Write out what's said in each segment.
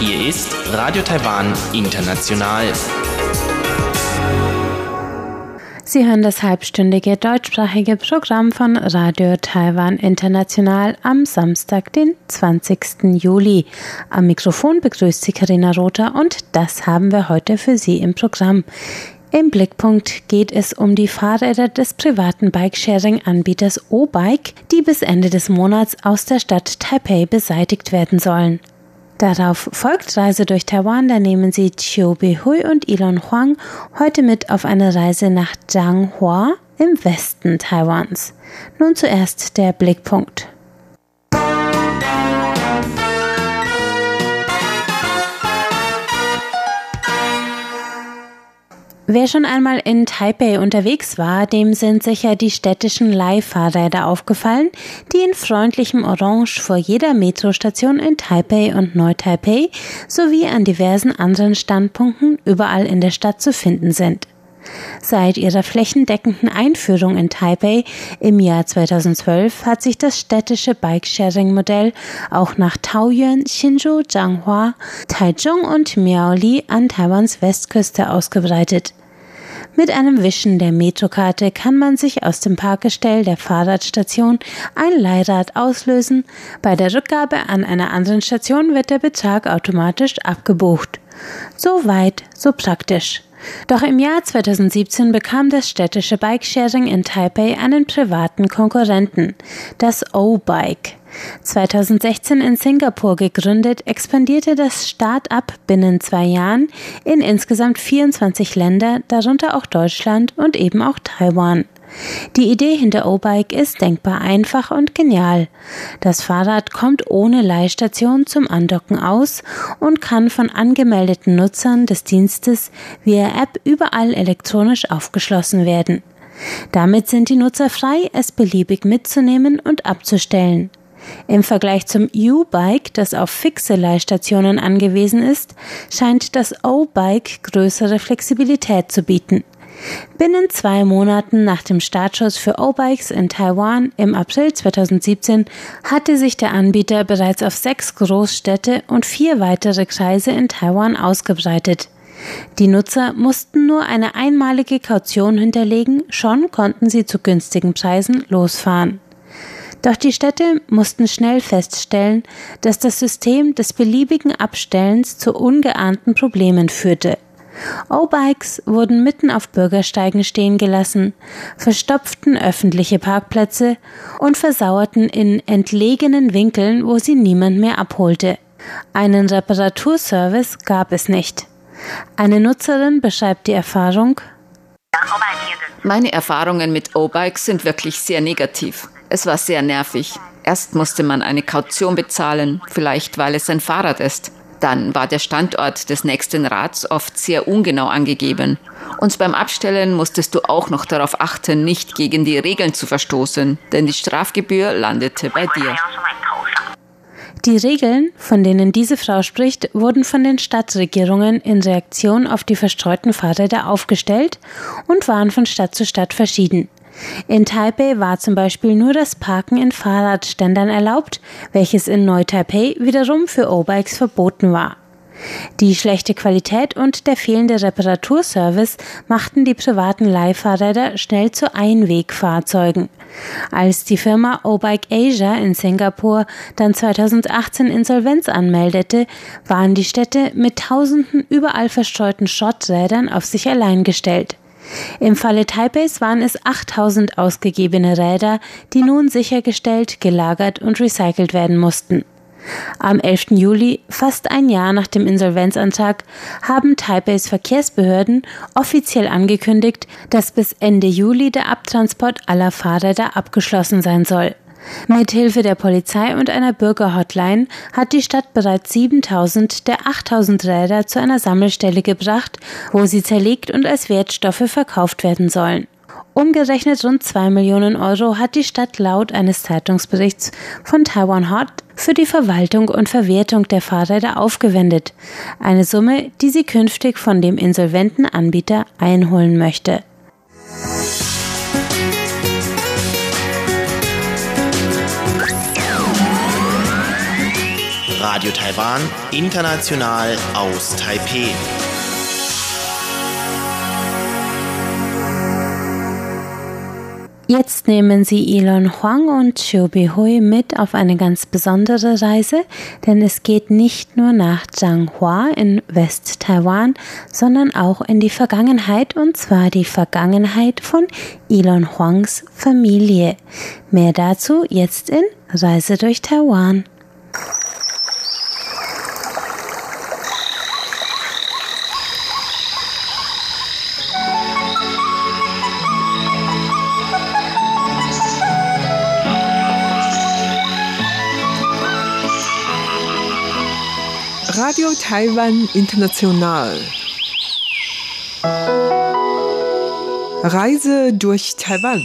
Hier ist Radio Taiwan International. Sie hören das halbstündige deutschsprachige Programm von Radio Taiwan International am Samstag, den 20. Juli. Am Mikrofon begrüßt Sie Karina Rother und das haben wir heute für Sie im Programm. Im Blickpunkt geht es um die Fahrräder des privaten Bikesharing-Anbieters O-Bike, die bis Ende des Monats aus der Stadt Taipei beseitigt werden sollen. Darauf folgt Reise durch Taiwan, da nehmen sie Chiu Behui und Elon Huang heute mit auf eine Reise nach Zhanghua im Westen Taiwans. Nun zuerst der Blickpunkt. Wer schon einmal in Taipei unterwegs war, dem sind sicher die städtischen Leihfahrräder aufgefallen, die in freundlichem Orange vor jeder Metrostation in Taipei und Neu-Taipei sowie an diversen anderen Standpunkten überall in der Stadt zu finden sind. Seit ihrer flächendeckenden Einführung in Taipei im Jahr 2012 hat sich das städtische Bikesharing-Modell auch nach Taoyuan, Hsinchu, Zhanghua, Taichung und Miaoli an Taiwans Westküste ausgebreitet. Mit einem Wischen der Metrokarte kann man sich aus dem Parkgestell der Fahrradstation ein Leihrad auslösen. Bei der Rückgabe an einer anderen Station wird der Betrag automatisch abgebucht. So weit, so praktisch. Doch im Jahr 2017 bekam das städtische Bikesharing in Taipei einen privaten Konkurrenten, das O-Bike. 2016 in Singapur gegründet, expandierte das Start-up binnen zwei Jahren in insgesamt 24 Länder, darunter auch Deutschland und eben auch Taiwan. Die Idee hinter O-Bike ist denkbar einfach und genial. Das Fahrrad kommt ohne Leihstation zum Andocken aus und kann von angemeldeten Nutzern des Dienstes via App überall elektronisch aufgeschlossen werden. Damit sind die Nutzer frei, es beliebig mitzunehmen und abzustellen. Im Vergleich zum U-Bike, das auf fixe Leihstationen angewiesen ist, scheint das O-Bike größere Flexibilität zu bieten. Binnen zwei Monaten nach dem Startschuss für O-Bikes in Taiwan im April 2017 hatte sich der Anbieter bereits auf sechs Großstädte und vier weitere Kreise in Taiwan ausgebreitet. Die Nutzer mussten nur eine einmalige Kaution hinterlegen, schon konnten sie zu günstigen Preisen losfahren. Doch die Städte mussten schnell feststellen, dass das System des beliebigen Abstellens zu ungeahnten Problemen führte. O-Bikes wurden mitten auf Bürgersteigen stehen gelassen, verstopften öffentliche Parkplätze und versauerten in entlegenen Winkeln, wo sie niemand mehr abholte. Einen Reparaturservice gab es nicht. Eine Nutzerin beschreibt die Erfahrung. Meine Erfahrungen mit O-Bikes sind wirklich sehr negativ. Es war sehr nervig. Erst musste man eine Kaution bezahlen, vielleicht weil es ein Fahrrad ist. Dann war der Standort des nächsten Rads oft sehr ungenau angegeben. Und beim Abstellen musstest du auch noch darauf achten, nicht gegen die Regeln zu verstoßen, denn die Strafgebühr landete bei dir. Die Regeln, von denen diese Frau spricht, wurden von den Stadtregierungen in Reaktion auf die verstreuten Fahrräder aufgestellt und waren von Stadt zu Stadt verschieden. In Taipei war zum Beispiel nur das Parken in Fahrradständern erlaubt, welches in Neu-Taipei wiederum für O-Bikes verboten war. Die schlechte Qualität und der fehlende Reparaturservice machten die privaten Leihfahrräder schnell zu Einwegfahrzeugen. Als die Firma O-Bike Asia in Singapur dann 2018 Insolvenz anmeldete, waren die Städte mit tausenden überall verstreuten Schrotträdern auf sich allein gestellt. Im Falle Taipeis waren es 8000 ausgegebene Räder, die nun sichergestellt, gelagert und recycelt werden mussten. Am 11. Juli, fast ein Jahr nach dem Insolvenzantrag, haben Taipeis Verkehrsbehörden offiziell angekündigt, dass bis Ende Juli der Abtransport aller Fahrräder abgeschlossen sein soll. Mit Hilfe der Polizei und einer Bürgerhotline hat die Stadt bereits 7000 der 8000 Räder zu einer Sammelstelle gebracht, wo sie zerlegt und als Wertstoffe verkauft werden sollen. Umgerechnet rund 2 Millionen Euro hat die Stadt laut eines Zeitungsberichts von Taiwan Hot für die Verwaltung und Verwertung der Fahrräder aufgewendet. Eine Summe, die sie künftig von dem insolventen Anbieter einholen möchte. Radio Taiwan, international aus Taipeh. Jetzt nehmen Sie Elon Huang und Chiu Bihui mit auf eine ganz besondere Reise, denn es geht nicht nur nach Zhanghua in West-Taiwan, sondern auch in die Vergangenheit und zwar die Vergangenheit von Elon Huangs Familie. Mehr dazu jetzt in Reise durch Taiwan. Radio Taiwan International. Reise durch Taiwan.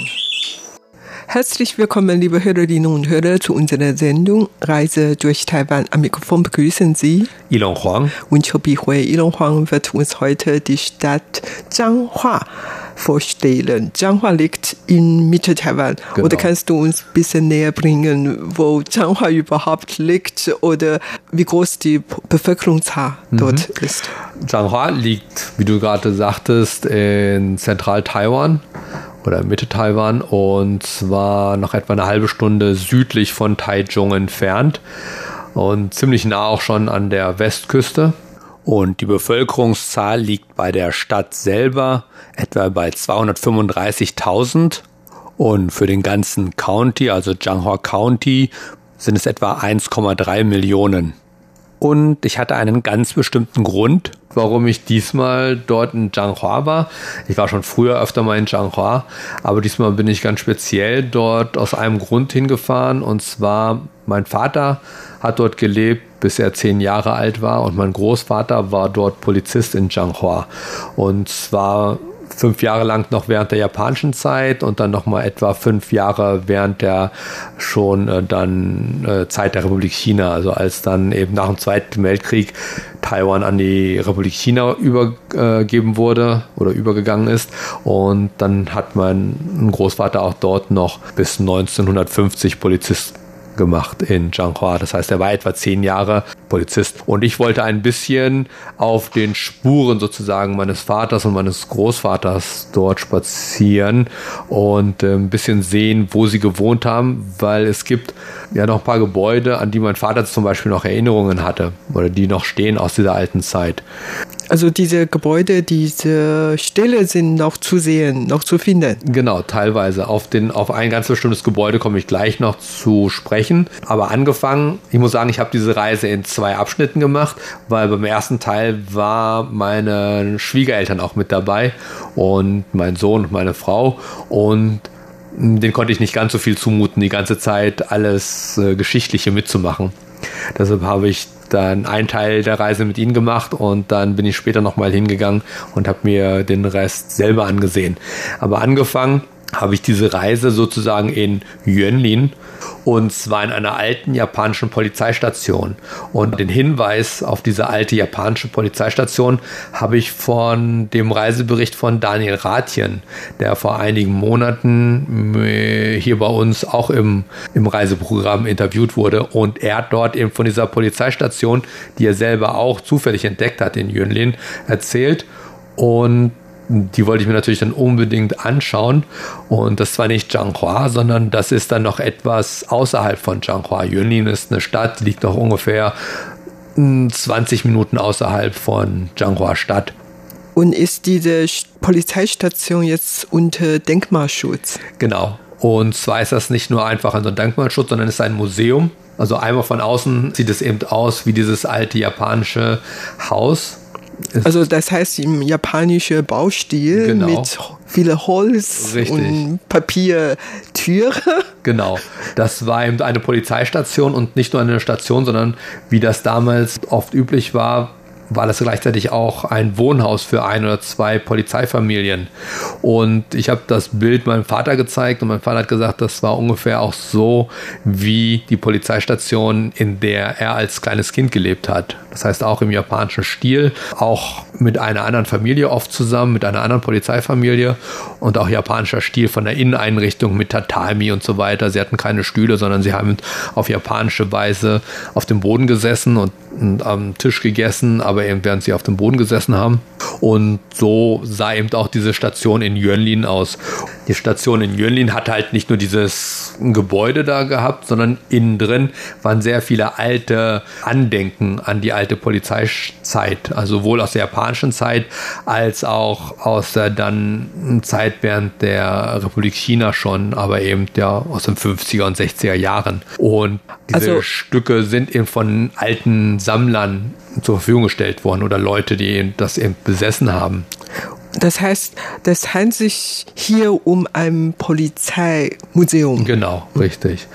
Herzlich willkommen, liebe Hörerinnen und Hörer, zu unserer Sendung Reise durch Taiwan. Am Mikrofon begrüßen Sie Ilon Huang und Chobi Hui. Ilon Huang wird uns heute die Stadt Zhanghua vorstellen. Zhanghua liegt in Mitte-Taiwan. Genau. Oder kannst du uns ein bisschen näher bringen, wo Zhanghua überhaupt liegt oder wie groß die Bevölkerungszahl mhm. dort ist? Zhanghua liegt, wie du gerade sagtest, in Zentral-Taiwan oder Mitte Taiwan und zwar noch etwa eine halbe Stunde südlich von Taichung entfernt und ziemlich nah auch schon an der Westküste. Und die Bevölkerungszahl liegt bei der Stadt selber etwa bei 235.000. Und für den ganzen County, also Zhanghua County, sind es etwa 1,3 Millionen. Und ich hatte einen ganz bestimmten Grund, warum ich diesmal dort in Zhanghua war. Ich war schon früher öfter mal in Zhanghua, aber diesmal bin ich ganz speziell dort aus einem Grund hingefahren. Und zwar, mein Vater hat dort gelebt, bis er zehn Jahre alt war und mein Großvater war dort Polizist in Zhanghua. Und zwar fünf Jahre lang noch während der japanischen Zeit und dann nochmal etwa fünf Jahre während der schon äh, dann äh, Zeit der Republik China, also als dann eben nach dem Zweiten Weltkrieg Taiwan an die Republik China übergeben wurde oder übergegangen ist. Und dann hat mein Großvater auch dort noch bis 1950 Polizist gemacht in Zhanghua. Das heißt, er war etwa zehn Jahre Polizist. Und ich wollte ein bisschen auf den Spuren sozusagen meines Vaters und meines Großvaters dort spazieren und äh, ein bisschen sehen, wo sie gewohnt haben, weil es gibt ja noch ein paar Gebäude, an die mein Vater zum Beispiel noch Erinnerungen hatte oder die noch stehen aus dieser alten Zeit. Also diese Gebäude, diese Ställe sind noch zu sehen, noch zu finden. Genau, teilweise. Auf, den, auf ein ganz bestimmtes Gebäude komme ich gleich noch zu sprechen. Aber angefangen, ich muss sagen, ich habe diese Reise in zwei Abschnitten gemacht, weil beim ersten Teil war meine Schwiegereltern auch mit dabei und mein Sohn und meine Frau. Und den konnte ich nicht ganz so viel zumuten, die ganze Zeit alles äh, Geschichtliche mitzumachen. Deshalb habe ich dann einen Teil der Reise mit ihnen gemacht und dann bin ich später nochmal hingegangen und habe mir den Rest selber angesehen. Aber angefangen habe ich diese Reise sozusagen in Yuanlin und zwar in einer alten japanischen Polizeistation. Und den Hinweis auf diese alte japanische Polizeistation habe ich von dem Reisebericht von Daniel Rathjen, der vor einigen Monaten äh, hier bei uns auch im, im Reiseprogramm interviewt wurde. Und er hat dort eben von dieser Polizeistation, die er selber auch zufällig entdeckt hat in Yunlin, erzählt. Und die wollte ich mir natürlich dann unbedingt anschauen. Und das war nicht Zhanghua, sondern das ist dann noch etwas außerhalb von Zhanghua. Yunlin ist eine Stadt, liegt noch ungefähr 20 hm, Minuten außerhalb von Zhanghua Stadt. Und ist diese Polizeistation jetzt unter Denkmalschutz? Genau. Und zwar ist das nicht nur einfach ein Denkmalschutz, sondern es ist ein Museum. Also einmal von außen sieht es eben aus wie dieses alte japanische Haus also das heißt im japanischen Baustil genau. mit viel Holz Richtig. und Papiertüre. Genau. Das war eben eine Polizeistation und nicht nur eine Station, sondern wie das damals oft üblich war, war das gleichzeitig auch ein Wohnhaus für ein oder zwei Polizeifamilien. Und ich habe das Bild meinem Vater gezeigt und mein Vater hat gesagt, das war ungefähr auch so wie die Polizeistation, in der er als kleines Kind gelebt hat. Das heißt auch im japanischen Stil, auch mit einer anderen Familie oft zusammen, mit einer anderen Polizeifamilie und auch japanischer Stil von der Inneneinrichtung mit Tatami und so weiter. Sie hatten keine Stühle, sondern sie haben auf japanische Weise auf dem Boden gesessen und, und am Tisch gegessen, aber eben während sie auf dem Boden gesessen haben. Und so sah eben auch diese Station in Yönlin aus. Die Station in Yönlin hat halt nicht nur dieses Gebäude da gehabt, sondern innen drin waren sehr viele alte Andenken an die alte Polizeizeit, also sowohl aus der japanischen Zeit als auch aus der dann Zeit während der Republik China schon, aber eben ja aus den 50er und 60er Jahren. Und diese also, Stücke sind eben von alten Sammlern zur Verfügung gestellt worden oder Leute, die das eben besessen haben. Das heißt, das handelt sich hier um ein Polizeimuseum. Genau, richtig.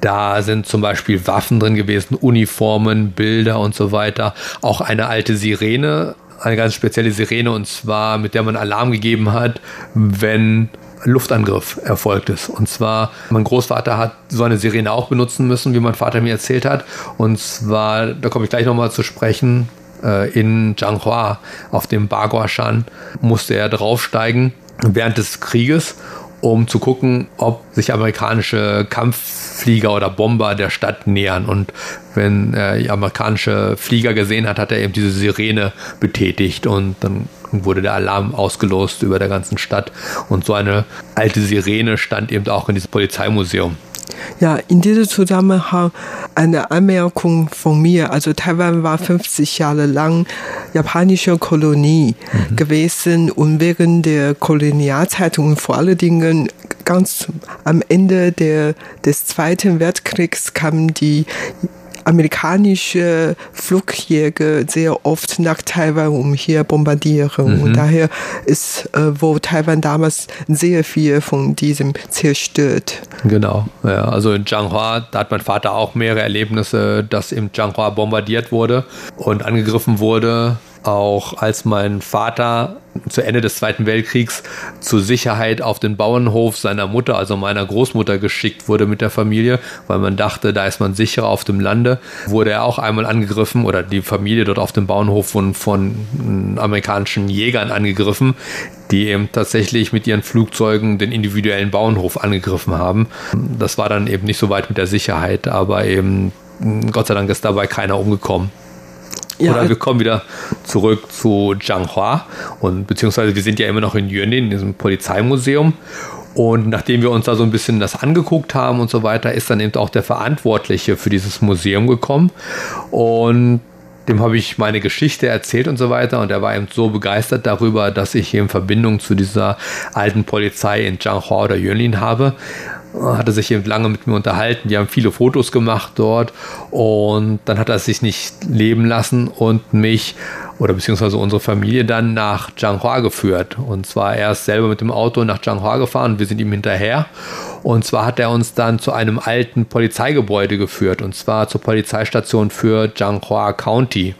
Da sind zum Beispiel Waffen drin gewesen, Uniformen, Bilder und so weiter. Auch eine alte Sirene, eine ganz spezielle Sirene und zwar, mit der man Alarm gegeben hat, wenn Luftangriff erfolgt ist. Und zwar, mein Großvater hat so eine Sirene auch benutzen müssen, wie mein Vater mir erzählt hat. Und zwar, da komme ich gleich nochmal zu sprechen, äh, in Zhanghua auf dem Baguashan musste er draufsteigen während des Krieges, um zu gucken, ob sich amerikanische Kampfflieger oder Bomber der Stadt nähern. Und wenn er amerikanische Flieger gesehen hat, hat er eben diese Sirene betätigt und dann wurde der Alarm ausgelost über der ganzen Stadt. Und so eine alte Sirene stand eben auch in diesem Polizeimuseum. Ja, in diesem Zusammenhang eine Anmerkung von mir. Also Taiwan war 50 Jahre lang japanische Kolonie mhm. gewesen und während der Kolonialzeit und vor allen Dingen ganz am Ende der, des Zweiten Weltkriegs kamen die amerikanische Flugjäger sehr oft nach Taiwan, um hier bombardieren. Mhm. Und daher ist äh, wo Taiwan damals sehr viel von diesem zerstört. Genau, ja, also in Changhua, da hat mein Vater auch mehrere Erlebnisse, dass im Changhua bombardiert wurde und angegriffen wurde auch als mein Vater zu Ende des Zweiten Weltkriegs zur Sicherheit auf den Bauernhof seiner Mutter, also meiner Großmutter, geschickt wurde mit der Familie, weil man dachte, da ist man sicherer auf dem Lande, wurde er auch einmal angegriffen oder die Familie dort auf dem Bauernhof von, von amerikanischen Jägern angegriffen, die eben tatsächlich mit ihren Flugzeugen den individuellen Bauernhof angegriffen haben. Das war dann eben nicht so weit mit der Sicherheit, aber eben Gott sei Dank ist dabei keiner umgekommen. Ja. Oder wir kommen wieder zurück zu Zhanghua und beziehungsweise wir sind ja immer noch in Yönin, in diesem Polizeimuseum. Und nachdem wir uns da so ein bisschen das angeguckt haben und so weiter, ist dann eben auch der Verantwortliche für dieses Museum gekommen. Und dem habe ich meine Geschichte erzählt und so weiter. Und er war eben so begeistert darüber, dass ich in Verbindung zu dieser alten Polizei in Zhanghua oder Yönlin habe hatte sich eben lange mit mir unterhalten. Die haben viele Fotos gemacht dort und dann hat er sich nicht leben lassen und mich oder beziehungsweise unsere Familie dann nach Zhanghua geführt. Und zwar er ist selber mit dem Auto nach Zhanghua gefahren wir sind ihm hinterher. Und zwar hat er uns dann zu einem alten Polizeigebäude geführt und zwar zur Polizeistation für Zhanghua County.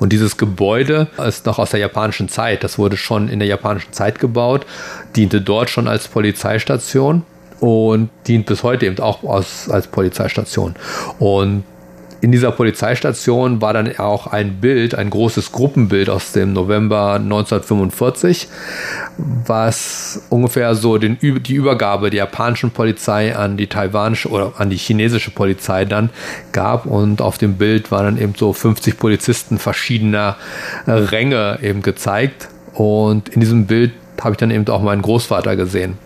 Und dieses Gebäude ist noch aus der japanischen Zeit. Das wurde schon in der japanischen Zeit gebaut, diente dort schon als Polizeistation und dient bis heute eben auch als, als Polizeistation. Und in dieser Polizeistation war dann auch ein Bild, ein großes Gruppenbild aus dem November 1945, was ungefähr so den, die Übergabe der japanischen Polizei an die taiwanische oder an die chinesische Polizei dann gab. Und auf dem Bild waren dann eben so 50 Polizisten verschiedener Ränge eben gezeigt. Und in diesem Bild habe ich dann eben auch meinen Großvater gesehen.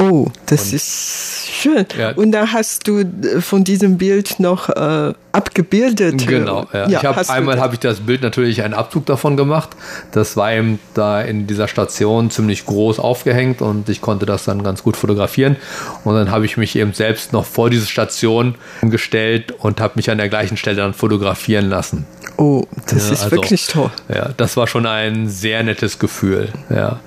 Oh, das und, ist schön. Ja. Und da hast du äh, von diesem Bild noch äh, abgebildet. Genau, ja. ja ich hab, einmal habe ich das Bild natürlich einen Abzug davon gemacht. Das war eben da in dieser Station ziemlich groß aufgehängt und ich konnte das dann ganz gut fotografieren. Und dann habe ich mich eben selbst noch vor diese Station gestellt und habe mich an der gleichen Stelle dann fotografieren lassen. Oh, das ja, ist also, wirklich toll. Ja, das war schon ein sehr nettes Gefühl. Ja.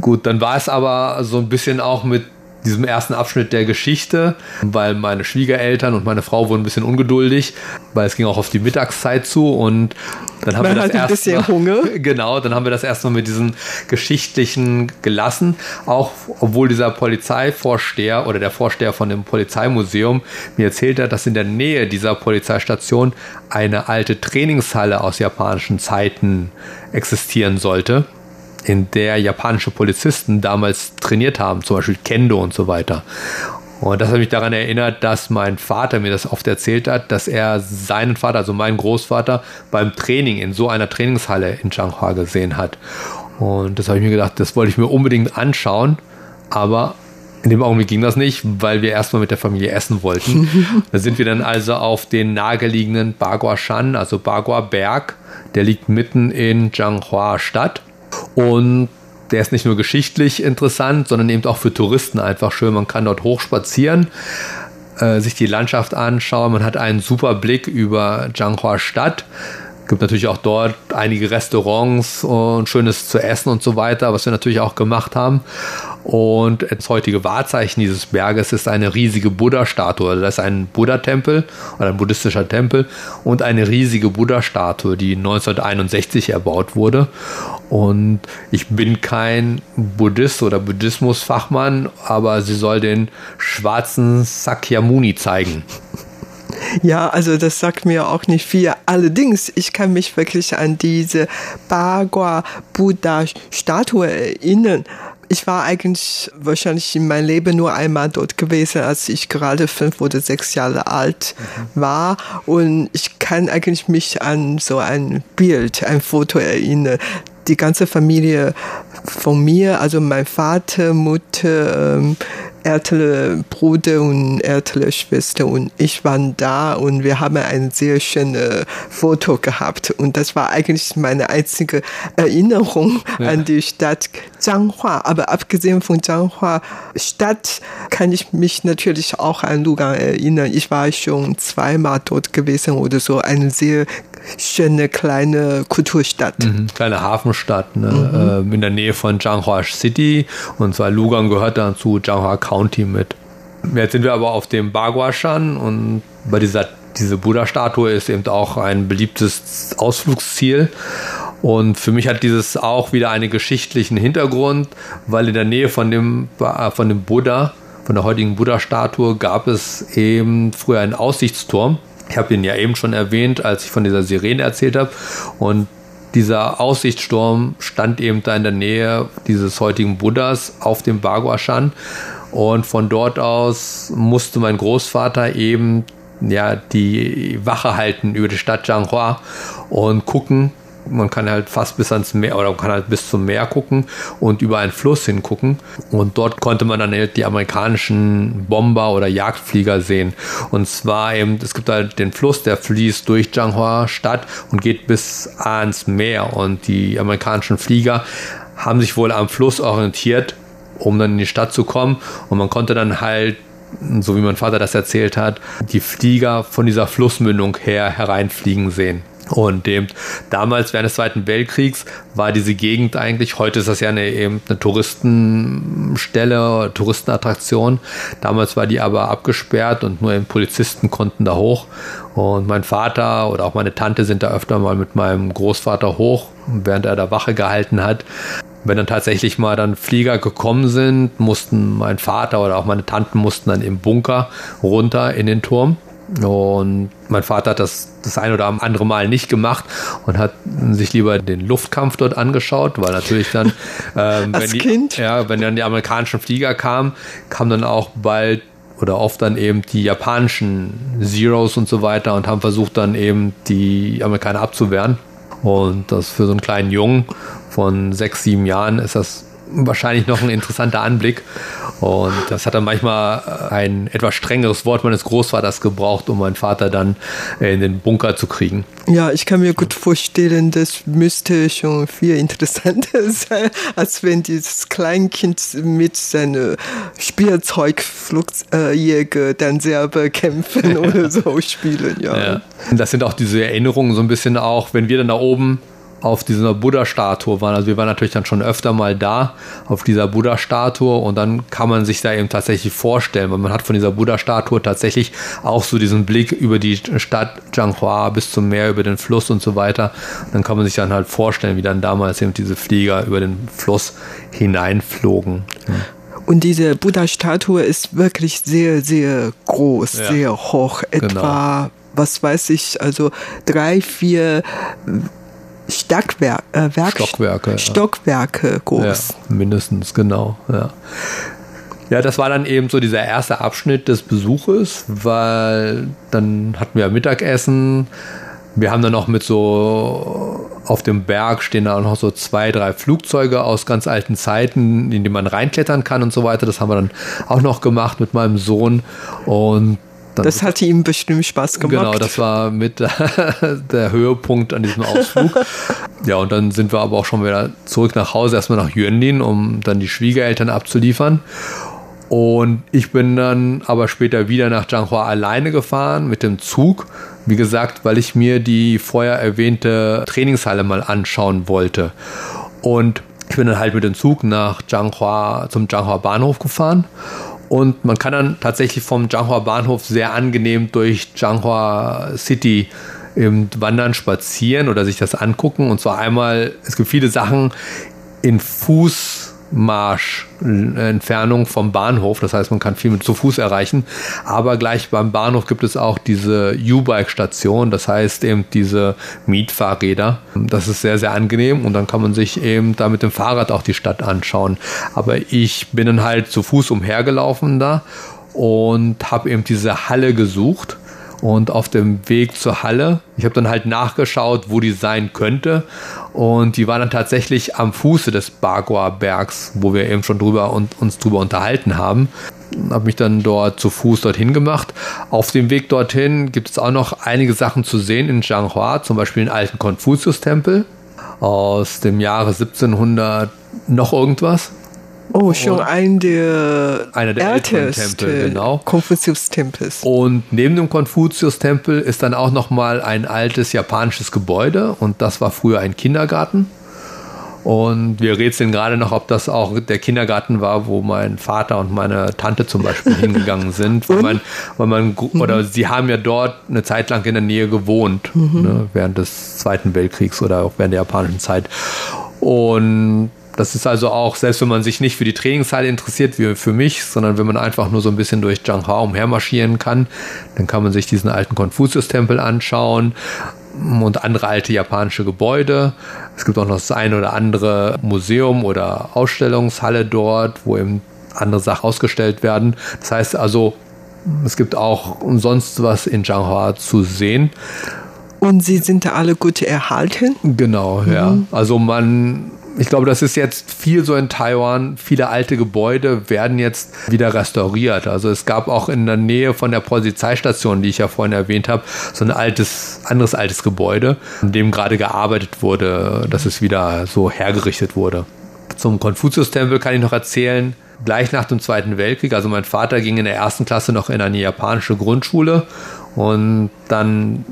Gut, dann war es aber so ein bisschen auch mit diesem ersten Abschnitt der Geschichte, weil meine Schwiegereltern und meine Frau wurden ein bisschen ungeduldig, weil es ging auch auf die Mittagszeit zu und dann haben Man wir das erst bisschen mal, Hunger. Genau, dann haben wir das erstmal mit diesen geschichtlichen gelassen, auch obwohl dieser Polizeivorsteher oder der Vorsteher von dem Polizeimuseum mir erzählt hat, dass in der Nähe dieser Polizeistation eine alte Trainingshalle aus japanischen Zeiten existieren sollte in der japanische Polizisten damals trainiert haben, zum Beispiel Kendo und so weiter. Und das hat mich daran erinnert, dass mein Vater mir das oft erzählt hat, dass er seinen Vater, also meinen Großvater, beim Training in so einer Trainingshalle in Changhua gesehen hat. Und das habe ich mir gedacht, das wollte ich mir unbedingt anschauen, aber in dem Augenblick ging das nicht, weil wir erstmal mit der Familie essen wollten. da sind wir dann also auf den naheliegenden Bagua Shan, also Bagua Berg. Der liegt mitten in Changhua Stadt. Und der ist nicht nur geschichtlich interessant, sondern eben auch für Touristen einfach schön. Man kann dort hochspazieren, äh, sich die Landschaft anschauen. Man hat einen super Blick über Zhanghua Stadt. Gibt natürlich auch dort einige Restaurants und schönes zu essen und so weiter, was wir natürlich auch gemacht haben. Und das heutige Wahrzeichen dieses Berges ist eine riesige Buddha-Statue. Also das ist ein Buddha-Tempel oder ein buddhistischer Tempel und eine riesige Buddha-Statue, die 1961 erbaut wurde. Und ich bin kein Buddhist oder Buddhismus-Fachmann, aber sie soll den schwarzen Sakyamuni zeigen. Ja, also das sagt mir auch nicht viel. Allerdings, ich kann mich wirklich an diese Bagua Buddha Statue erinnern ich war eigentlich wahrscheinlich in meinem Leben nur einmal dort gewesen, als ich gerade fünf oder sechs Jahre alt mhm. war. Und ich kann eigentlich mich an so ein Bild, ein Foto erinnern. Die ganze Familie von mir, also mein Vater, Mutter, ähm, ältere Bruder und ältere Schwester und ich waren da und wir haben ein sehr schönes Foto gehabt und das war eigentlich meine einzige Erinnerung ja. an die Stadt Zhanghua. Aber abgesehen von Zhanghua Stadt kann ich mich natürlich auch an Lugang erinnern. Ich war schon zweimal dort gewesen oder so. Eine sehr schöne kleine Kulturstadt. Mhm, kleine Hafenstadt ne? mhm. äh, in der Nähe von Zhanghua City und zwar Lugang gehört dann zu Zhanghua County mit. Jetzt sind wir aber auf dem Baguashan und bei dieser diese Buddha-Statue ist eben auch ein beliebtes Ausflugsziel. Und für mich hat dieses auch wieder einen geschichtlichen Hintergrund, weil in der Nähe von dem, von dem Buddha, von der heutigen Buddha-Statue, gab es eben früher einen Aussichtsturm. Ich habe ihn ja eben schon erwähnt, als ich von dieser Sirene erzählt habe. Und dieser Aussichtssturm stand eben da in der Nähe dieses heutigen Buddhas auf dem Baguashan. Und von dort aus musste mein Großvater eben ja, die Wache halten über die Stadt Zhanghua und gucken, man kann halt fast bis ans Meer oder man kann halt bis zum Meer gucken und über einen Fluss hingucken. Und dort konnte man dann halt die amerikanischen Bomber oder Jagdflieger sehen. Und zwar eben, es gibt halt den Fluss, der fließt durch Zhanghua Stadt und geht bis ans Meer. Und die amerikanischen Flieger haben sich wohl am Fluss orientiert, um dann in die Stadt zu kommen. Und man konnte dann halt so wie mein Vater das erzählt hat, die Flieger von dieser Flussmündung her hereinfliegen sehen. Und eben damals während des Zweiten Weltkriegs war diese Gegend eigentlich, heute ist das ja eine, eben eine Touristenstelle, Touristenattraktion. Damals war die aber abgesperrt und nur eben Polizisten konnten da hoch. Und mein Vater oder auch meine Tante sind da öfter mal mit meinem Großvater hoch, während er da Wache gehalten hat. Wenn dann tatsächlich mal dann Flieger gekommen sind, mussten mein Vater oder auch meine Tanten mussten dann im Bunker runter in den Turm und mein Vater hat das das ein oder andere Mal nicht gemacht und hat sich lieber den Luftkampf dort angeschaut, weil natürlich dann, ähm, wenn, die, kind? Ja, wenn dann die amerikanischen Flieger kamen, kamen dann auch bald oder oft dann eben die japanischen Zeros und so weiter und haben versucht dann eben die Amerikaner abzuwehren. Und das für so einen kleinen Jungen von sechs, sieben Jahren ist das wahrscheinlich noch ein interessanter Anblick. Und das hat dann manchmal ein etwas strengeres Wort meines Großvaters gebraucht, um meinen Vater dann in den Bunker zu kriegen. Ja, ich kann mir gut vorstellen, das müsste schon viel interessanter sein, als wenn dieses Kleinkind mit seinem Spielzeugflugjäger dann selber kämpfen ja. oder so spielen. Ja. ja. Das sind auch diese Erinnerungen so ein bisschen auch, wenn wir dann da oben auf dieser Buddha-Statue waren. Also wir waren natürlich dann schon öfter mal da auf dieser Buddha-Statue und dann kann man sich da eben tatsächlich vorstellen, weil man hat von dieser Buddha-Statue tatsächlich auch so diesen Blick über die Stadt Zhanghua bis zum Meer, über den Fluss und so weiter. dann kann man sich dann halt vorstellen, wie dann damals eben diese Flieger über den Fluss hineinflogen. Und diese Buddha-Statue ist wirklich sehr, sehr groß, ja. sehr hoch, etwa genau was weiß ich, also drei, vier Stockwer äh, Stockwerke, Stockwerke ja. groß. Ja, mindestens, genau, ja. Ja, das war dann eben so dieser erste Abschnitt des Besuches, weil dann hatten wir Mittagessen. Wir haben dann noch mit so auf dem Berg stehen da auch noch so zwei, drei Flugzeuge aus ganz alten Zeiten, in die man reinklettern kann und so weiter. Das haben wir dann auch noch gemacht mit meinem Sohn. Und das hat ihm bestimmt Spaß gemacht. Genau, das war mit der Höhepunkt an diesem Ausflug. ja, und dann sind wir aber auch schon wieder zurück nach Hause, erstmal nach Yuanlin, um dann die Schwiegereltern abzuliefern. Und ich bin dann aber später wieder nach Zhanghua alleine gefahren mit dem Zug. Wie gesagt, weil ich mir die vorher erwähnte Trainingshalle mal anschauen wollte. Und ich bin dann halt mit dem Zug nach Zhanghua, zum Zhanghua Bahnhof gefahren und man kann dann tatsächlich vom Zhanghua Bahnhof sehr angenehm durch Zhanghua City eben wandern, spazieren oder sich das angucken. Und zwar einmal, es gibt viele Sachen in Fuß Marsch-Entfernung vom Bahnhof. Das heißt, man kann viel mit zu Fuß erreichen. Aber gleich beim Bahnhof gibt es auch diese U-Bike-Station. Das heißt eben diese Mietfahrräder. Das ist sehr, sehr angenehm. Und dann kann man sich eben da mit dem Fahrrad auch die Stadt anschauen. Aber ich bin dann halt zu Fuß umhergelaufen da und habe eben diese Halle gesucht und auf dem Weg zur Halle, ich habe dann halt nachgeschaut, wo die sein könnte. Und die war dann tatsächlich am Fuße des Bagua Bergs, wo wir eben schon drüber und uns drüber unterhalten haben. Habe mich dann dort zu Fuß dorthin gemacht. Auf dem Weg dorthin gibt es auch noch einige Sachen zu sehen in Zhanghua, zum Beispiel den alten Konfuzius-Tempel aus dem Jahre 1700 noch irgendwas. Oh, schon ein der, einer der ältesten Tempel, genau. Konfuzius-Tempels. Und neben dem Konfuzius-Tempel ist dann auch noch mal ein altes japanisches Gebäude und das war früher ein Kindergarten. Und wir rätseln gerade noch, ob das auch der Kindergarten war, wo mein Vater und meine Tante zum Beispiel hingegangen sind. Weil man, weil man, mhm. Oder sie haben ja dort eine Zeit lang in der Nähe gewohnt, mhm. ne, während des Zweiten Weltkriegs oder auch während der japanischen Zeit. Und das ist also auch, selbst wenn man sich nicht für die Trainingshalle interessiert, wie für mich, sondern wenn man einfach nur so ein bisschen durch Zhanghua umhermarschieren kann, dann kann man sich diesen alten Konfuzius-Tempel anschauen und andere alte japanische Gebäude. Es gibt auch noch das eine oder andere Museum oder Ausstellungshalle dort, wo eben andere Sachen ausgestellt werden. Das heißt also, es gibt auch sonst was in Zhanghua zu sehen. Und sie sind alle gut erhalten? Genau, mhm. ja. Also man ich glaube, das ist jetzt viel so in Taiwan. Viele alte Gebäude werden jetzt wieder restauriert. Also es gab auch in der Nähe von der Polizeistation, die ich ja vorhin erwähnt habe, so ein altes, anderes altes Gebäude, in dem gerade gearbeitet wurde, dass es wieder so hergerichtet wurde. Zum Konfuzius-Tempel kann ich noch erzählen, gleich nach dem Zweiten Weltkrieg, also mein Vater ging in der ersten Klasse noch in eine japanische Grundschule und dann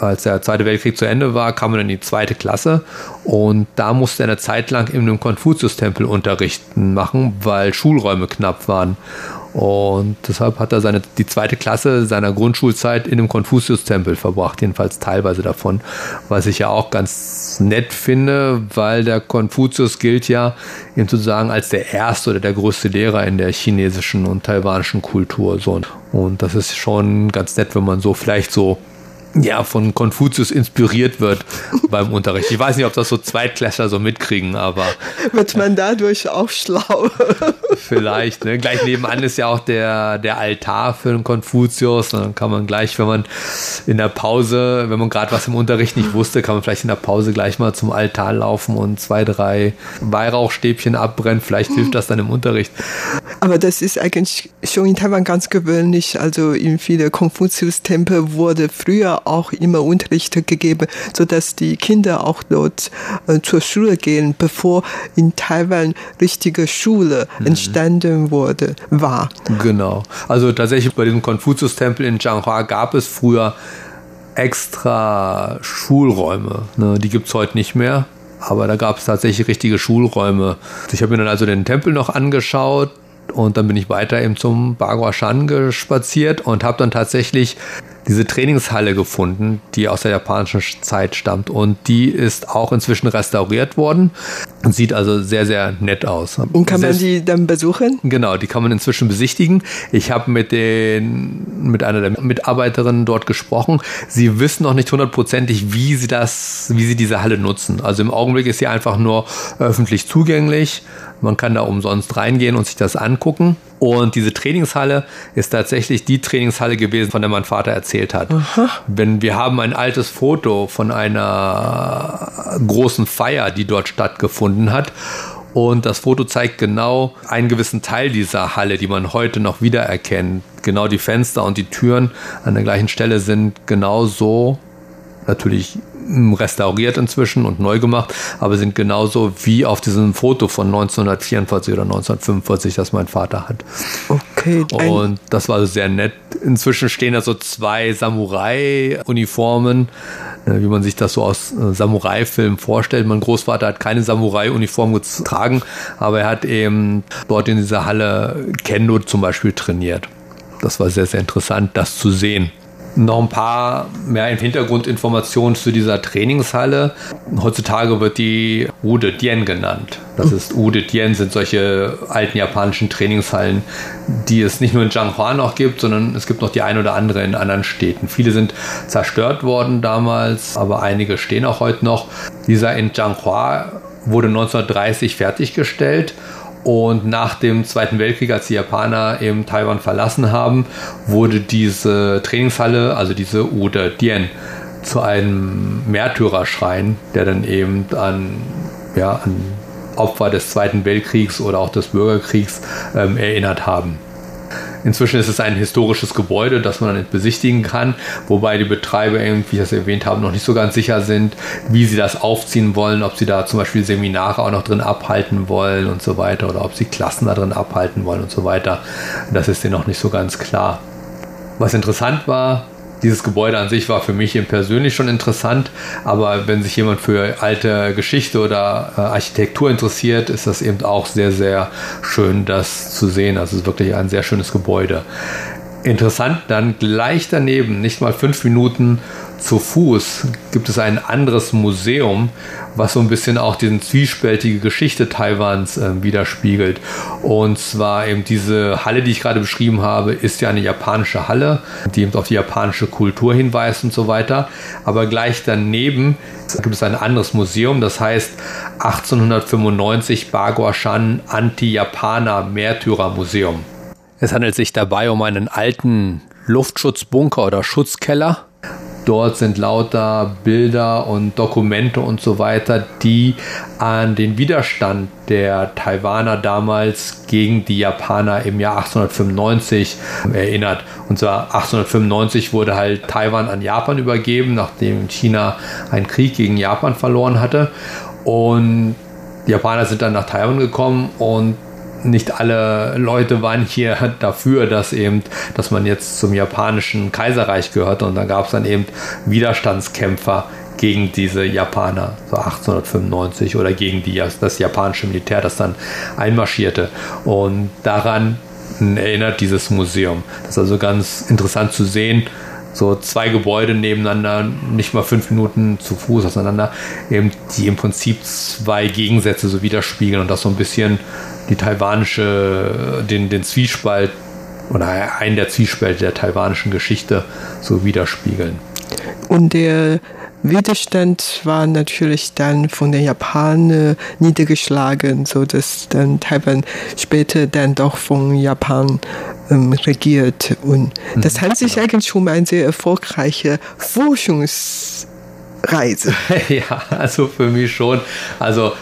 als der Zweite Weltkrieg zu Ende war, kam er in die zweite Klasse und da musste er eine Zeit lang in einem Konfuzius-Tempel unterrichten machen, weil Schulräume knapp waren. Und deshalb hat er seine, die zweite Klasse seiner Grundschulzeit in einem Konfuzius-Tempel verbracht, jedenfalls teilweise davon, was ich ja auch ganz nett finde, weil der Konfuzius gilt ja eben sozusagen als der erste oder der größte Lehrer in der chinesischen und taiwanischen Kultur. Und das ist schon ganz nett, wenn man so vielleicht so ja, von Konfuzius inspiriert wird beim Unterricht. Ich weiß nicht, ob das so Zweitklässler so mitkriegen, aber. Wird man dadurch auch schlau? Vielleicht, ne? Gleich nebenan ist ja auch der, der Altar für den Konfuzius. Dann kann man gleich, wenn man in der Pause, wenn man gerade was im Unterricht nicht wusste, kann man vielleicht in der Pause gleich mal zum Altar laufen und zwei, drei Weihrauchstäbchen abbrennen. Vielleicht hilft das dann im Unterricht. Aber das ist eigentlich schon in Taiwan ganz gewöhnlich. Also in viele Konfuzius-Tempel wurde früher auch immer Unterricht gegeben, sodass die Kinder auch dort äh, zur Schule gehen, bevor in Taiwan richtige Schule mhm. entstanden wurde, war. Genau. Also tatsächlich bei diesem Konfuzius-Tempel in Zhanghua gab es früher extra Schulräume. Ne? Die gibt es heute nicht mehr. Aber da gab es tatsächlich richtige Schulräume. Ich habe mir dann also den Tempel noch angeschaut und dann bin ich weiter eben zum Bagua Shan gespaziert und habe dann tatsächlich diese Trainingshalle gefunden, die aus der japanischen Zeit stammt. Und die ist auch inzwischen restauriert worden und sieht also sehr, sehr nett aus. Und kann man die dann besuchen? Genau, die kann man inzwischen besichtigen. Ich habe mit, den, mit einer der Mitarbeiterinnen dort gesprochen. Sie wissen noch nicht hundertprozentig, wie sie das, wie sie diese Halle nutzen. Also im Augenblick ist sie einfach nur öffentlich zugänglich. Man kann da umsonst reingehen und sich das angucken. Und diese Trainingshalle ist tatsächlich die Trainingshalle gewesen, von der mein Vater erzählt hat. Aha. Wenn wir haben ein altes Foto von einer großen Feier, die dort stattgefunden hat. Und das Foto zeigt genau einen gewissen Teil dieser Halle, die man heute noch wiedererkennt. Genau die Fenster und die Türen an der gleichen Stelle sind genau so natürlich restauriert inzwischen und neu gemacht, aber sind genauso wie auf diesem Foto von 1944 oder 1945, das mein Vater hat. Okay. Und das war sehr nett. Inzwischen stehen da so zwei Samurai-Uniformen, äh, wie man sich das so aus äh, Samurai-Filmen vorstellt. Mein Großvater hat keine Samurai-Uniform getragen, aber er hat eben dort in dieser Halle Kendo zum Beispiel trainiert. Das war sehr, sehr interessant, das zu sehen noch ein paar mehr Hintergrundinformationen zu dieser Trainingshalle. Heutzutage wird die Ude Dien genannt. Das ist Ude Dien sind solche alten japanischen Trainingshallen, die es nicht nur in Zhanghua noch gibt, sondern es gibt noch die ein oder andere in anderen Städten. Viele sind zerstört worden damals, aber einige stehen auch heute noch. Dieser in Zhanghua wurde 1930 fertiggestellt und nach dem Zweiten Weltkrieg, als die Japaner eben Taiwan verlassen haben, wurde diese Trainingshalle, also diese Ude Dien, zu einem Märtyrerschrein, der dann eben an, ja, an Opfer des Zweiten Weltkriegs oder auch des Bürgerkriegs ähm, erinnert haben. Inzwischen ist es ein historisches Gebäude, das man besichtigen kann, wobei die Betreiber, wie ich das erwähnt habe, noch nicht so ganz sicher sind, wie sie das aufziehen wollen, ob sie da zum Beispiel Seminare auch noch drin abhalten wollen und so weiter oder ob sie Klassen da drin abhalten wollen und so weiter. Das ist denen noch nicht so ganz klar. Was interessant war, dieses Gebäude an sich war für mich eben persönlich schon interessant, aber wenn sich jemand für alte Geschichte oder äh, Architektur interessiert, ist das eben auch sehr, sehr schön, das zu sehen. Also es ist wirklich ein sehr schönes Gebäude. Interessant, dann gleich daneben, nicht mal fünf Minuten zu Fuß, gibt es ein anderes Museum, was so ein bisschen auch die zwiespältige Geschichte Taiwans äh, widerspiegelt. Und zwar eben diese Halle, die ich gerade beschrieben habe, ist ja eine japanische Halle, die eben auf die japanische Kultur hinweist und so weiter. Aber gleich daneben gibt es ein anderes Museum, das heißt 1895 Baguashan Anti-Japaner Märtyrer-Museum. Es handelt sich dabei um einen alten Luftschutzbunker oder Schutzkeller Dort sind lauter Bilder und Dokumente und so weiter, die an den Widerstand der Taiwaner damals gegen die Japaner im Jahr 1895 erinnert. Und zwar 1895 wurde halt Taiwan an Japan übergeben, nachdem China einen Krieg gegen Japan verloren hatte. Und die Japaner sind dann nach Taiwan gekommen und nicht alle Leute waren hier dafür, dass eben, dass man jetzt zum japanischen Kaiserreich gehört und da gab es dann eben Widerstandskämpfer gegen diese Japaner, so 1895 oder gegen die, das japanische Militär, das dann einmarschierte. Und daran erinnert dieses Museum. Das ist also ganz interessant zu sehen. So zwei Gebäude nebeneinander, nicht mal fünf Minuten zu Fuß auseinander, eben die im Prinzip zwei Gegensätze so widerspiegeln und das so ein bisschen die taiwanische, den, den Zwiespalt oder einen der Zwiespalte der taiwanischen Geschichte so widerspiegeln. Und der Widerstand war natürlich dann von den Japanern niedergeschlagen, so dass dann Taiwan später dann doch von Japan ähm, regiert. Und das mhm. handelt sich eigentlich um eine sehr erfolgreiche Forschungsreise. ja, also für mich schon. Also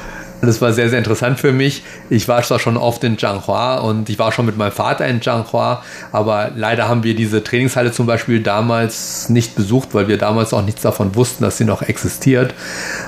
das war sehr, sehr interessant für mich. Ich war zwar schon oft in Zhanghua und ich war schon mit meinem Vater in Zhanghua, aber leider haben wir diese Trainingshalle zum Beispiel damals nicht besucht, weil wir damals auch nichts davon wussten, dass sie noch existiert.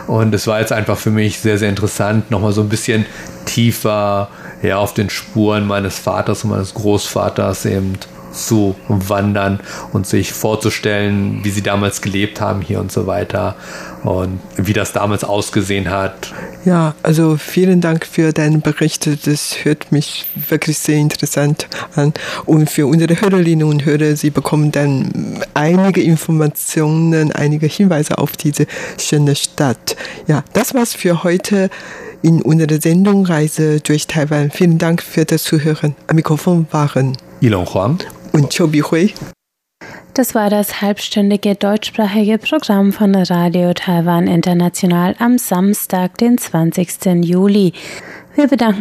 Und es war jetzt einfach für mich sehr, sehr interessant, nochmal so ein bisschen tiefer ja, auf den Spuren meines Vaters und meines Großvaters eben zu wandern und sich vorzustellen, wie sie damals gelebt haben hier und so weiter und wie das damals ausgesehen hat. Ja, also vielen Dank für deinen Bericht. Das hört mich wirklich sehr interessant an. Und für unsere Hörerinnen und Hörer, sie bekommen dann einige Informationen, einige Hinweise auf diese schöne Stadt. Ja, das war's für heute in unserer Sendung Reise durch Taiwan. Vielen Dank für das Zuhören. Am Mikrofon waren Ilon Huang und Chobi Hui. Das war das halbstündige deutschsprachige Programm von Radio Taiwan International am Samstag, den 20. Juli. Wir bedanken